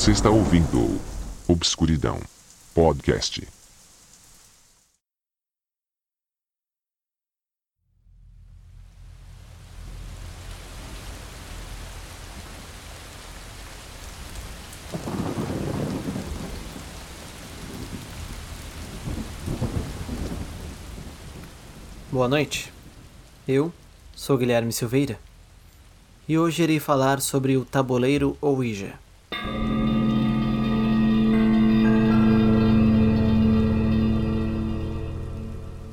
Você está ouvindo Obscuridão Podcast. Boa noite. Eu sou Guilherme Silveira e hoje irei falar sobre o tabuleiro Ouija.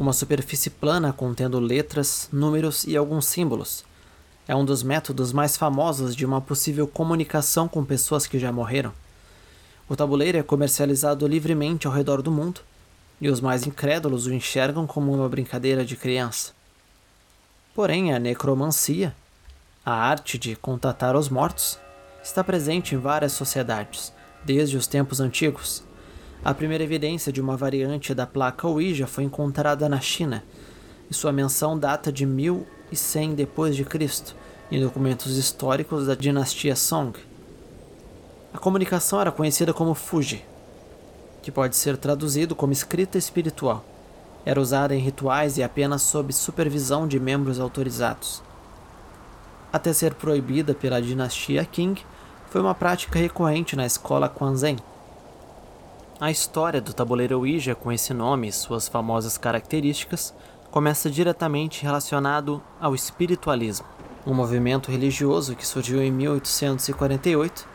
Uma superfície plana contendo letras, números e alguns símbolos. É um dos métodos mais famosos de uma possível comunicação com pessoas que já morreram. O tabuleiro é comercializado livremente ao redor do mundo e os mais incrédulos o enxergam como uma brincadeira de criança. Porém, a necromancia, a arte de contatar os mortos, está presente em várias sociedades, desde os tempos antigos. A primeira evidência de uma variante da placa Ouija foi encontrada na China, e sua menção data de 1100 d.C., em documentos históricos da dinastia Song. A comunicação era conhecida como Fuji, que pode ser traduzido como escrita espiritual. Era usada em rituais e apenas sob supervisão de membros autorizados. Até ser proibida pela dinastia Qing, foi uma prática recorrente na escola Quanzhen. A história do tabuleiro Ouija com esse nome e suas famosas características começa diretamente relacionado ao espiritualismo, um movimento religioso que surgiu em 1848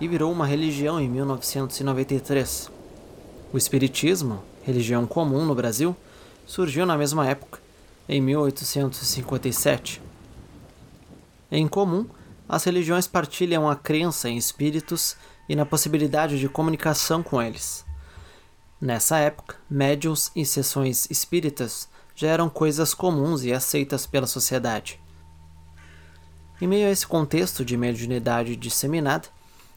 e virou uma religião em 1993. O Espiritismo, religião comum no Brasil, surgiu na mesma época, em 1857. Em comum, as religiões partilham a crença em espíritos e na possibilidade de comunicação com eles. Nessa época, médiums e sessões espíritas já eram coisas comuns e aceitas pela sociedade. Em meio a esse contexto de mediunidade disseminada,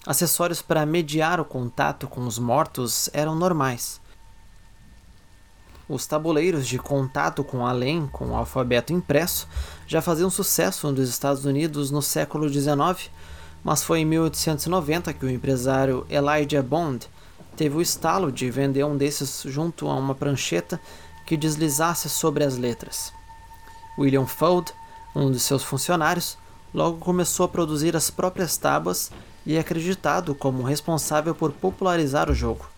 acessórios para mediar o contato com os mortos eram normais. Os tabuleiros de contato com além, com o alfabeto impresso, já faziam sucesso nos Estados Unidos no século XIX, mas foi em 1890 que o empresário Elijah Bond teve o estalo de vender um desses junto a uma prancheta que deslizasse sobre as letras. William Fuld, um de seus funcionários, logo começou a produzir as próprias tábuas e é acreditado como responsável por popularizar o jogo.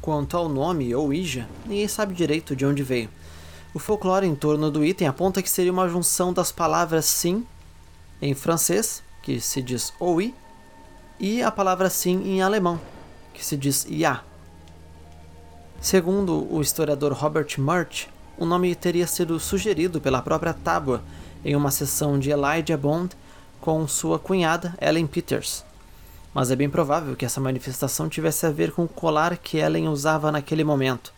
Quanto ao nome Ouija, ninguém sabe direito de onde veio. O folclore em torno do item aponta que seria uma junção das palavras sim em francês, que se diz oui, e a palavra sim em alemão, que se diz ja. Segundo o historiador Robert Murch, o nome teria sido sugerido pela própria tábua em uma sessão de Elijah Bond com sua cunhada Ellen Peters. Mas é bem provável que essa manifestação tivesse a ver com o colar que Ellen usava naquele momento,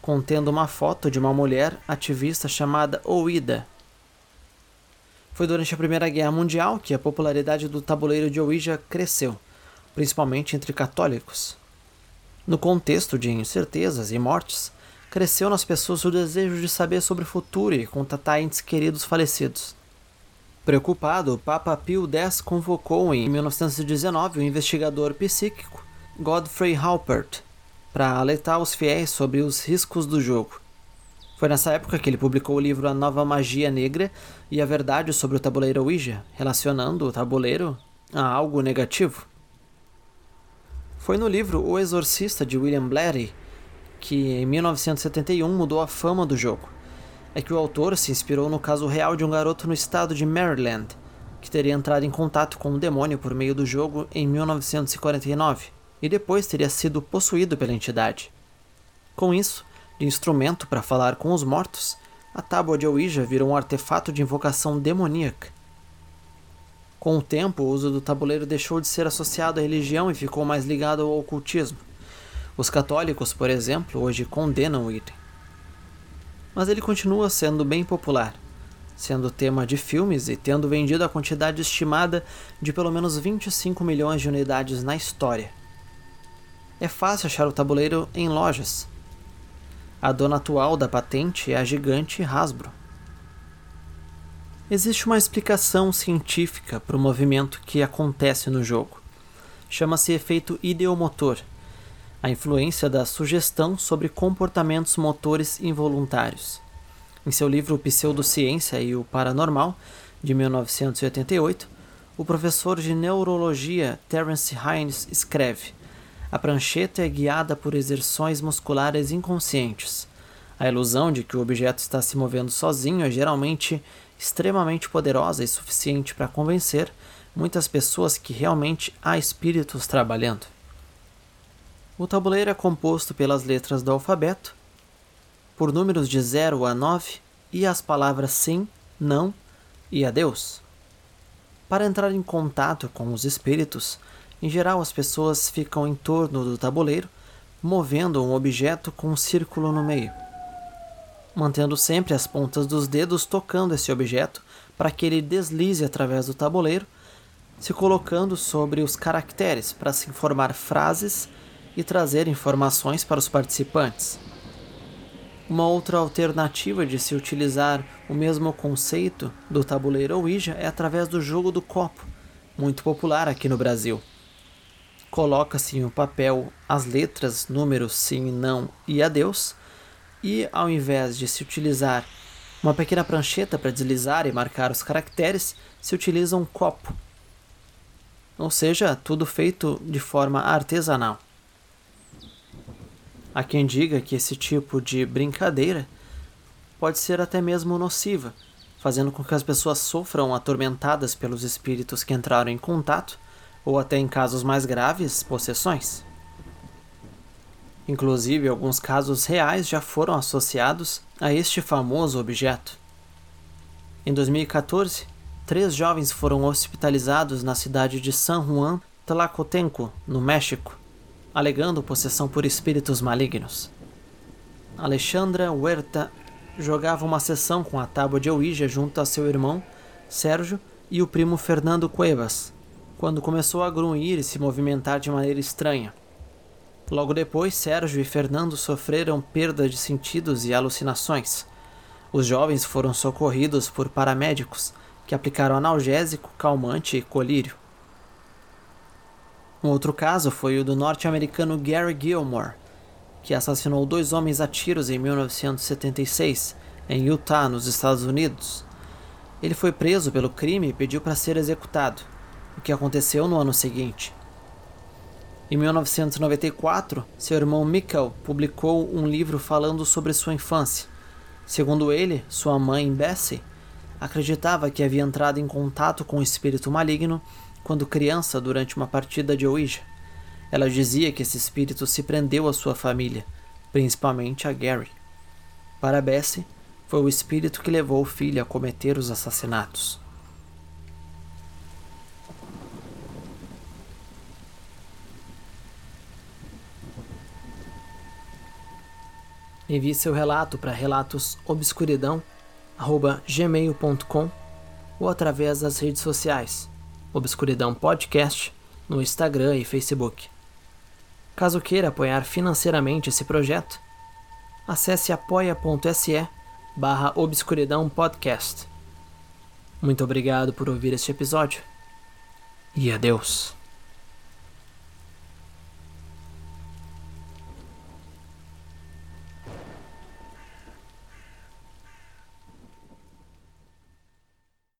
contendo uma foto de uma mulher ativista chamada Ouida. Foi durante a Primeira Guerra Mundial que a popularidade do tabuleiro de Ouija cresceu, principalmente entre católicos. No contexto de incertezas e mortes, cresceu nas pessoas o desejo de saber sobre o futuro e contatar entes queridos falecidos. Preocupado, o Papa Pio X convocou em 1919 o investigador psíquico Godfrey Halpert para alertar os fiéis sobre os riscos do jogo. Foi nessa época que ele publicou o livro A Nova Magia Negra e a Verdade sobre o Tabuleiro Ouija, relacionando o tabuleiro a algo negativo. Foi no livro O Exorcista de William Blatty que, em 1971, mudou a fama do jogo é que o autor se inspirou no caso real de um garoto no estado de Maryland, que teria entrado em contato com o demônio por meio do jogo em 1949 e depois teria sido possuído pela entidade. Com isso, de instrumento para falar com os mortos, a tábua de Ouija virou um artefato de invocação demoníaca. Com o tempo, o uso do tabuleiro deixou de ser associado à religião e ficou mais ligado ao ocultismo. Os católicos, por exemplo, hoje condenam o item mas ele continua sendo bem popular, sendo tema de filmes e tendo vendido a quantidade estimada de pelo menos 25 milhões de unidades na história. É fácil achar o tabuleiro em lojas. A dona atual da patente é a gigante Hasbro. Existe uma explicação científica para o movimento que acontece no jogo. chama-se efeito ideomotor, a influência da sugestão sobre comportamentos motores involuntários. Em seu livro Pseudociência e o Paranormal, de 1988, o professor de neurologia Terence Hines escreve: A prancheta é guiada por exerções musculares inconscientes. A ilusão de que o objeto está se movendo sozinho é geralmente extremamente poderosa e suficiente para convencer muitas pessoas que realmente há espíritos trabalhando. O tabuleiro é composto pelas letras do alfabeto, por números de 0 a 9 e as palavras sim, não e adeus. Para entrar em contato com os espíritos, em geral as pessoas ficam em torno do tabuleiro, movendo um objeto com um círculo no meio, mantendo sempre as pontas dos dedos tocando esse objeto para que ele deslize através do tabuleiro, se colocando sobre os caracteres para se informar frases e trazer informações para os participantes. Uma outra alternativa de se utilizar o mesmo conceito do tabuleiro Ouija é através do jogo do copo, muito popular aqui no Brasil. Coloca-se em um papel as letras, números sim, não e adeus, e ao invés de se utilizar uma pequena prancheta para deslizar e marcar os caracteres, se utiliza um copo. Ou seja, tudo feito de forma artesanal. Há quem diga que esse tipo de brincadeira pode ser até mesmo nociva, fazendo com que as pessoas sofram atormentadas pelos espíritos que entraram em contato, ou até em casos mais graves, possessões. Inclusive, alguns casos reais já foram associados a este famoso objeto. Em 2014, três jovens foram hospitalizados na cidade de San Juan Tlacotenco, no México, alegando possessão por espíritos malignos. Alexandra Huerta jogava uma sessão com a tábua de Ouija junto a seu irmão, Sérgio, e o primo Fernando Cuevas, quando começou a grunhir e se movimentar de maneira estranha. Logo depois, Sérgio e Fernando sofreram perda de sentidos e alucinações. Os jovens foram socorridos por paramédicos, que aplicaram analgésico, calmante e colírio. Um outro caso foi o do norte-americano Gary Gilmore, que assassinou dois homens a tiros em 1976, em Utah, nos Estados Unidos. Ele foi preso pelo crime e pediu para ser executado, o que aconteceu no ano seguinte. Em 1994, seu irmão Michael publicou um livro falando sobre sua infância. Segundo ele, sua mãe, Bessie, acreditava que havia entrado em contato com o espírito maligno quando criança durante uma partida de Ouija. Ela dizia que esse espírito se prendeu à sua família, principalmente a Gary. Para Bessie, foi o espírito que levou o filho a cometer os assassinatos. Envie seu relato para relatosobscuridão@gmail.com ou através das redes sociais Obscuridão Podcast no Instagram e Facebook. Caso queira apoiar financeiramente esse projeto, acesse apoia.se barra Obscuridão Podcast. Muito obrigado por ouvir este episódio e adeus.